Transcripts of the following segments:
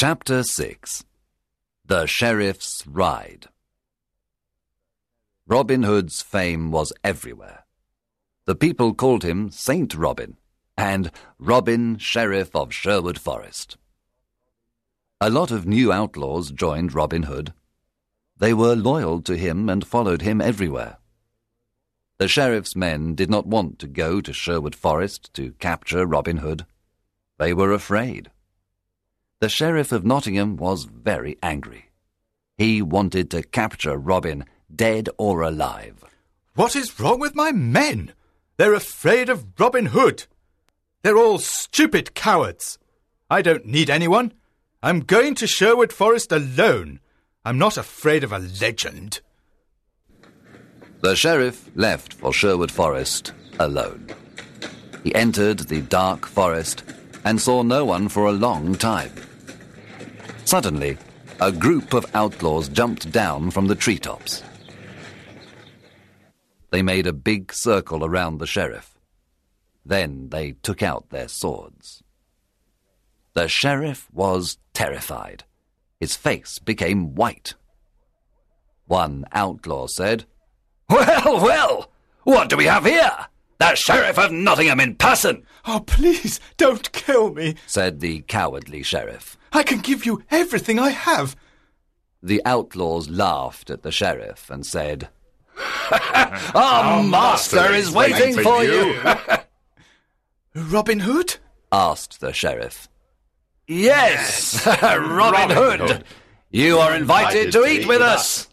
Chapter 6 The Sheriff's Ride Robin Hood's fame was everywhere. The people called him Saint Robin and Robin, Sheriff of Sherwood Forest. A lot of new outlaws joined Robin Hood. They were loyal to him and followed him everywhere. The sheriff's men did not want to go to Sherwood Forest to capture Robin Hood. They were afraid. The Sheriff of Nottingham was very angry. He wanted to capture Robin, dead or alive. What is wrong with my men? They're afraid of Robin Hood. They're all stupid cowards. I don't need anyone. I'm going to Sherwood Forest alone. I'm not afraid of a legend. The sheriff left for Sherwood Forest alone. He entered the dark forest and saw no one for a long time. Suddenly, a group of outlaws jumped down from the treetops. They made a big circle around the sheriff. Then they took out their swords. The sheriff was terrified. His face became white. One outlaw said, Well, well, what do we have here? The Sheriff of Nottingham in person, Oh, please, don't kill me. said the cowardly sheriff. I can give you everything I have. The outlaws laughed at the sheriff and said, Our master is waiting for you, Robin Hood? asked the sheriff. Yes, Robin Hood. You are invited to eat with us.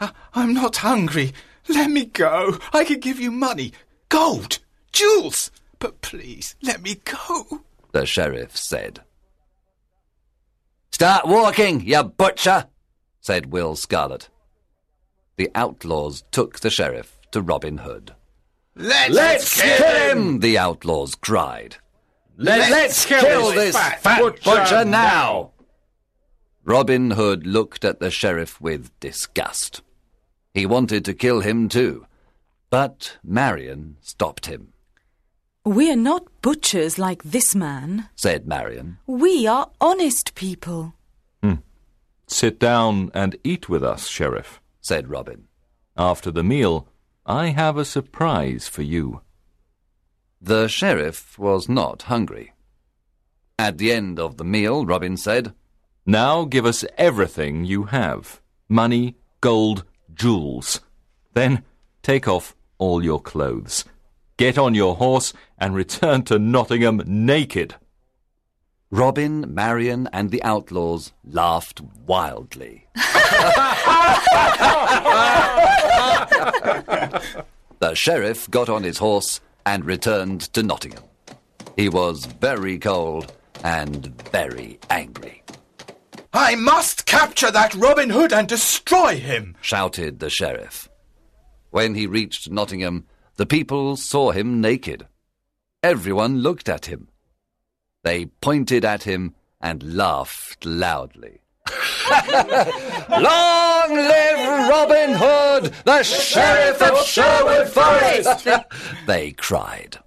I- I'm not hungry. Let me go. I can give you money, gold, jewels. But please, let me go. The sheriff said. Start walking, you butcher, said Will Scarlet. The outlaws took the sheriff to Robin Hood. Let's, kill him! The outlaws cried. Let's, kill, this fat, butcher, now! Robin Hood looked at the sheriff with disgust. He wanted to kill him too, but Marion stopped him, We are not butchers like this man. said Marion. We are honest people. Hmm. Sit down and eat with us, Sheriff. said Robin. After the meal, I have a surprise for you. The sheriff was not hungry. At the end of the meal, Robin said, Now give us everything you have money, gold, jewels. Then take off all your clothes. Get on your horse and return to Nottingham naked. Robin, Marion, and the outlaws laughed wildly. the sheriff got on his horse and returned to Nottingham. He was very cold and very angry, I must capture that Robin Hood and destroy him. shouted the sheriff. When he reached Nottingham, the people saw him naked. Everyone looked at him. They pointed at him and laughed loudly. Long live Robin Hood, the Sheriff of Sherwood Forest! they cried.